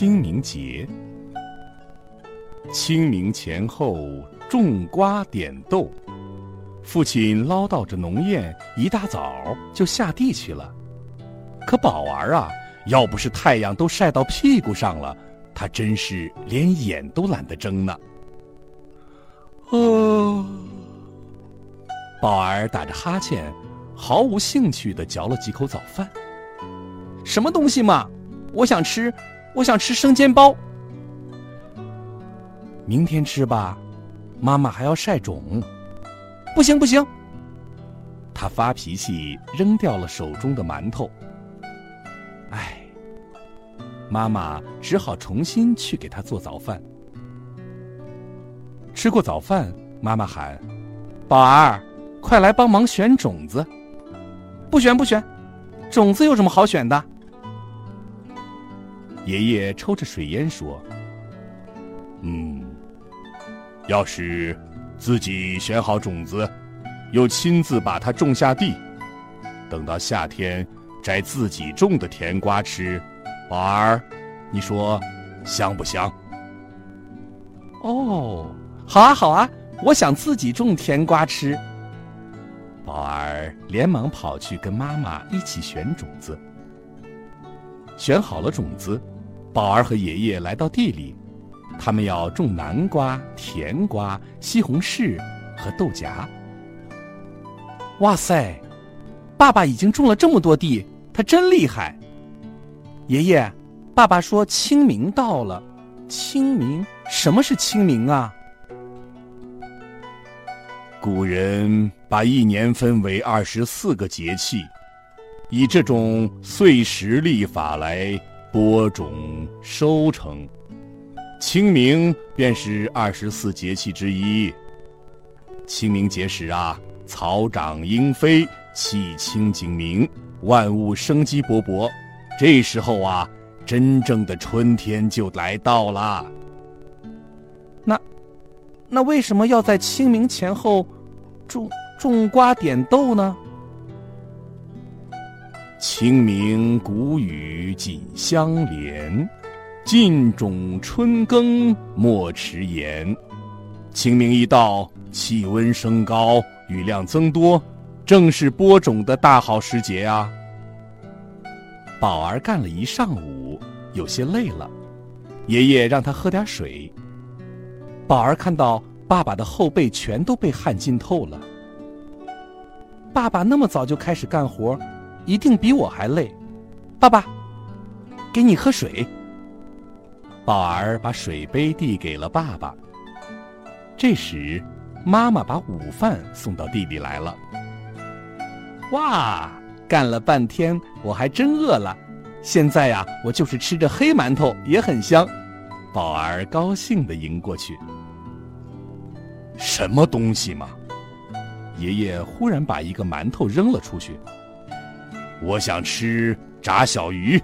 清明节，清明前后种瓜点豆，父亲唠叨着农谚，一大早就下地去了。可宝儿啊，要不是太阳都晒到屁股上了，他真是连眼都懒得睁呢。哦，宝儿打着哈欠，毫无兴趣的嚼了几口早饭。什么东西嘛？我想吃。我想吃生煎包，明天吃吧，妈妈还要晒种。不行不行，他发脾气，扔掉了手中的馒头。唉，妈妈只好重新去给他做早饭。吃过早饭，妈妈喊：“宝儿，快来帮忙选种子。”不选不选，种子有什么好选的？爷爷抽着水烟说：“嗯，要是自己选好种子，又亲自把它种下地，等到夏天摘自己种的甜瓜吃，宝儿，你说香不香？”哦，好啊好啊，我想自己种甜瓜吃。宝儿连忙跑去跟妈妈一起选种子。选好了种子，宝儿和爷爷来到地里，他们要种南瓜、甜瓜、西红柿和豆荚。哇塞，爸爸已经种了这么多地，他真厉害。爷爷，爸爸说清明到了，清明？什么是清明啊？古人把一年分为二十四个节气。以这种岁时历法来播种收成，清明便是二十四节气之一。清明节时啊，草长莺飞，气清景明，万物生机勃勃。这时候啊，真正的春天就来到了。那，那为什么要在清明前后种种瓜点豆呢？清明谷雨紧相连，尽种春耕莫迟延。清明一到，气温升高，雨量增多，正是播种的大好时节啊！宝儿干了一上午，有些累了，爷爷让他喝点水。宝儿看到爸爸的后背全都被汗浸透了。爸爸那么早就开始干活。一定比我还累，爸爸，给你喝水。宝儿把水杯递给了爸爸。这时，妈妈把午饭送到地里来了。哇，干了半天，我还真饿了。现在呀，我就是吃着黑馒头也很香。宝儿高兴的迎过去。什么东西嘛？爷爷忽然把一个馒头扔了出去。我想吃炸小鱼。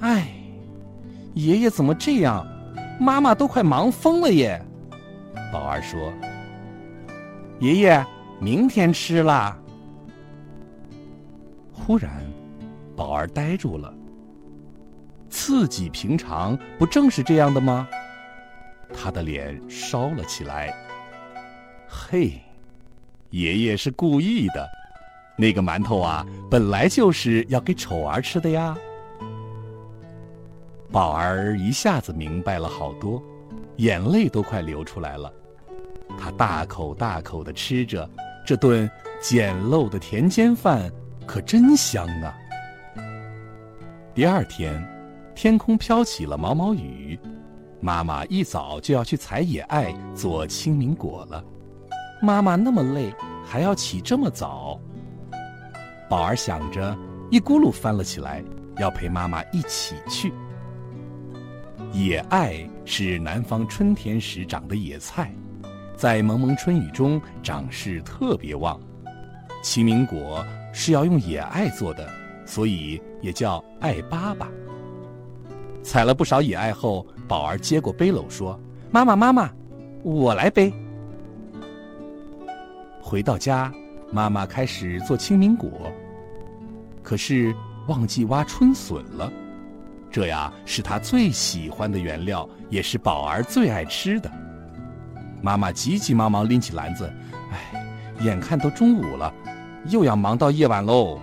哎，爷爷怎么这样？妈妈都快忙疯了耶！宝儿说：“爷爷，明天吃啦。”忽然，宝儿呆住了。自己平常不正是这样的吗？他的脸烧了起来。嘿，爷爷是故意的。那个馒头啊，本来就是要给丑儿吃的呀。宝儿一下子明白了好多，眼泪都快流出来了。他大口大口的吃着这顿简陋的田间饭，可真香啊！第二天，天空飘起了毛毛雨，妈妈一早就要去采野艾做清明果了。妈妈那么累，还要起这么早。宝儿想着，一咕噜翻了起来，要陪妈妈一起去。野艾是南方春天时长的野菜，在蒙蒙春雨中长势特别旺。清明果是要用野艾做的，所以也叫艾粑粑。采了不少野艾后，宝儿接过背篓说：“妈妈，妈妈，我来背。”回到家，妈妈开始做清明果，可是忘记挖春笋了。这呀是她最喜欢的原料，也是宝儿最爱吃的。妈妈急急忙忙拎起篮子，哎，眼看都中午了，又要忙到夜晚喽。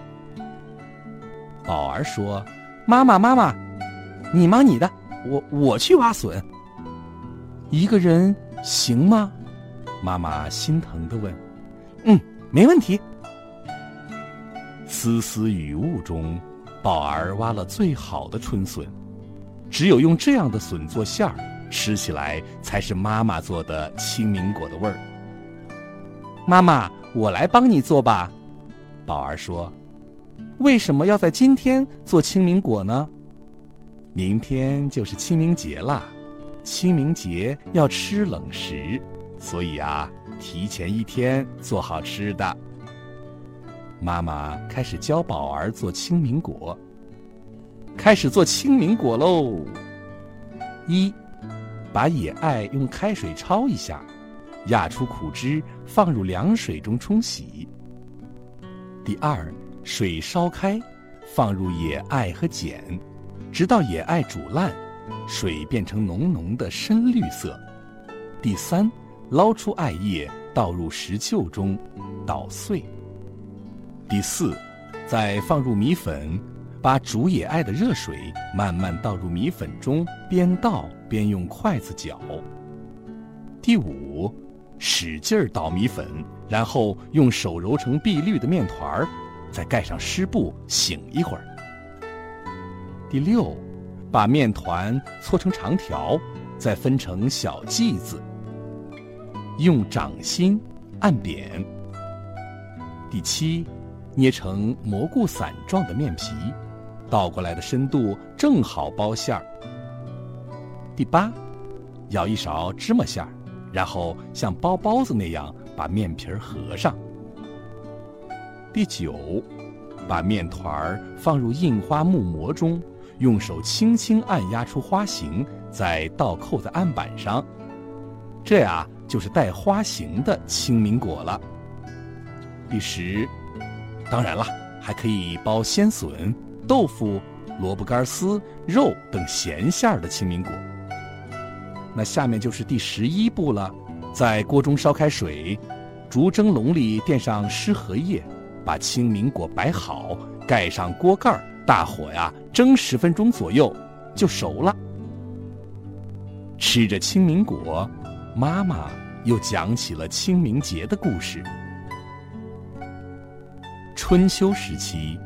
宝儿说：“妈妈，妈妈。”你忙你的，我我去挖笋。一个人行吗？妈妈心疼的问。嗯，没问题。丝丝雨雾中，宝儿挖了最好的春笋。只有用这样的笋做馅儿，吃起来才是妈妈做的清明果的味儿。妈妈，我来帮你做吧。宝儿说。为什么要在今天做清明果呢？明天就是清明节啦，清明节要吃冷食，所以啊，提前一天做好吃的。妈妈开始教宝儿做清明果，开始做清明果喽。一，把野艾用开水焯一下，压出苦汁，放入凉水中冲洗。第二，水烧开，放入野艾和碱。直到野艾煮烂，水变成浓浓的深绿色。第三，捞出艾叶，倒入石臼中，捣碎。第四，再放入米粉，把煮野艾的热水慢慢倒入米粉中，边倒边用筷子搅。第五，使劲儿捣米粉，然后用手揉成碧绿的面团儿，再盖上湿布醒一会儿。第六，把面团搓成长条，再分成小剂子，用掌心按扁。第七，捏成蘑菇伞状的面皮，倒过来的深度正好包馅儿。第八，舀一勺芝麻馅儿，然后像包包子那样把面皮儿合上。第九，把面团儿放入印花木模中。用手轻轻按压出花形，再倒扣在案板上，这样就是带花形的清明果了。第十，当然了，还可以包鲜笋、豆腐、萝卜干丝、肉等咸馅儿的清明果。那下面就是第十一步了，在锅中烧开水，竹蒸笼里垫上湿荷叶，把清明果摆好，盖上锅盖儿。大火呀，蒸十分钟左右就熟了。吃着清明果，妈妈又讲起了清明节的故事。春秋时期，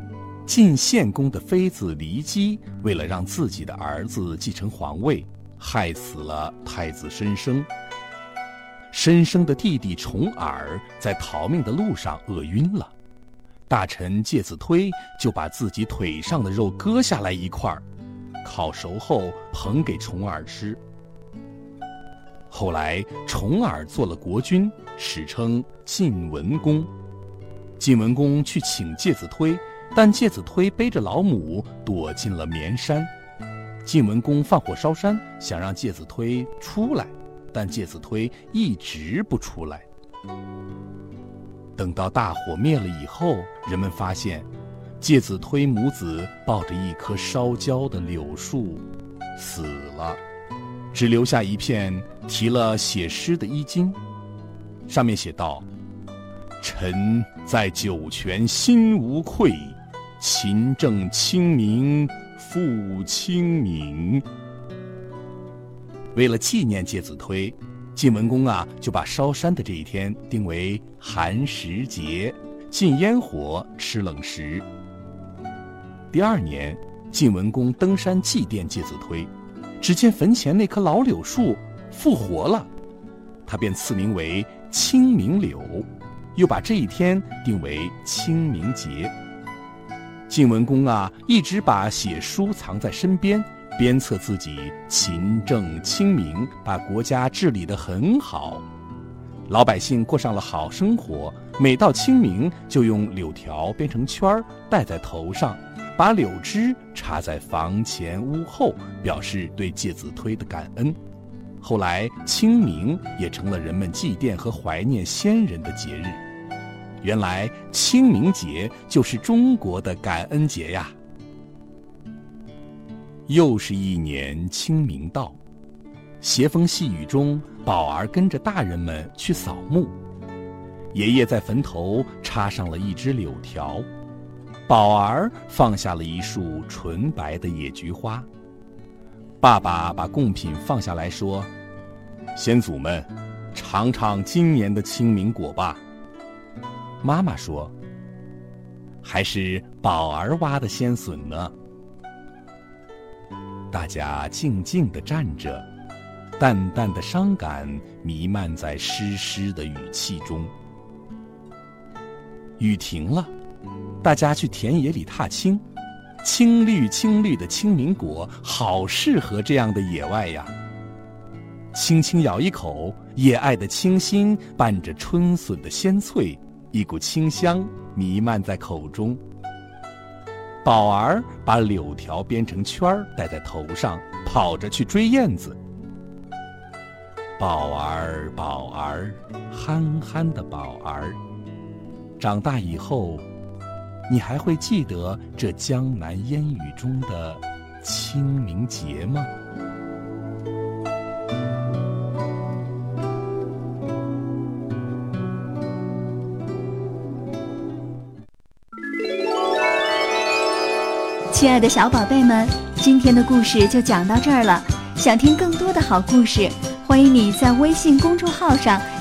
晋献公的妃子骊姬为了让自己的儿子继承皇位，害死了太子申生。申生的弟弟重耳在逃命的路上饿晕了。大臣介子推就把自己腿上的肉割下来一块儿，烤熟后捧给重耳吃。后来重耳做了国君，史称晋文公。晋文公去请介子推，但介子推背着老母躲进了绵山。晋文公放火烧山，想让介子推出来，但介子推一直不出来。等到大火灭了以后，人们发现，介子推母子抱着一棵烧焦的柳树，死了，只留下一片提了写诗的衣襟，上面写道：“臣在酒泉心无愧，勤政清明复清明。”为了纪念介子推。晋文公啊，就把烧山的这一天定为寒食节，禁烟火，吃冷食。第二年，晋文公登山祭奠介子推，只见坟前那棵老柳树复活了，他便赐名为清明柳，又把这一天定为清明节。晋文公啊，一直把写书藏在身边，鞭策自己勤政清明，把国家治理得很好。老百姓过上了好生活，每到清明就用柳条编成圈儿戴在头上，把柳枝插在房前屋后，表示对介子推的感恩。后来，清明也成了人们祭奠和怀念先人的节日。原来，清明节就是中国的感恩节呀！又是一年清明到，斜风细雨中，宝儿跟着大人们去扫墓。爷爷在坟头插上了一枝柳条，宝儿放下了一束纯白的野菊花。爸爸把贡品放下来说：“先祖们，尝尝今年的清明果吧。”妈妈说：“还是宝儿挖的鲜笋呢。”大家静静地站着，淡淡的伤感弥漫在湿湿的雨气中。雨停了，大家去田野里踏青。青绿青绿的青明果，好适合这样的野外呀！轻轻咬一口，野艾的清新伴着春笋的鲜脆，一股清香弥漫在口中。宝儿把柳条编成圈儿戴在头上，跑着去追燕子。宝儿，宝儿，憨憨的宝儿，长大以后。你还会记得这江南烟雨中的清明节吗？亲爱的小宝贝们，今天的故事就讲到这儿了。想听更多的好故事，欢迎你在微信公众号上。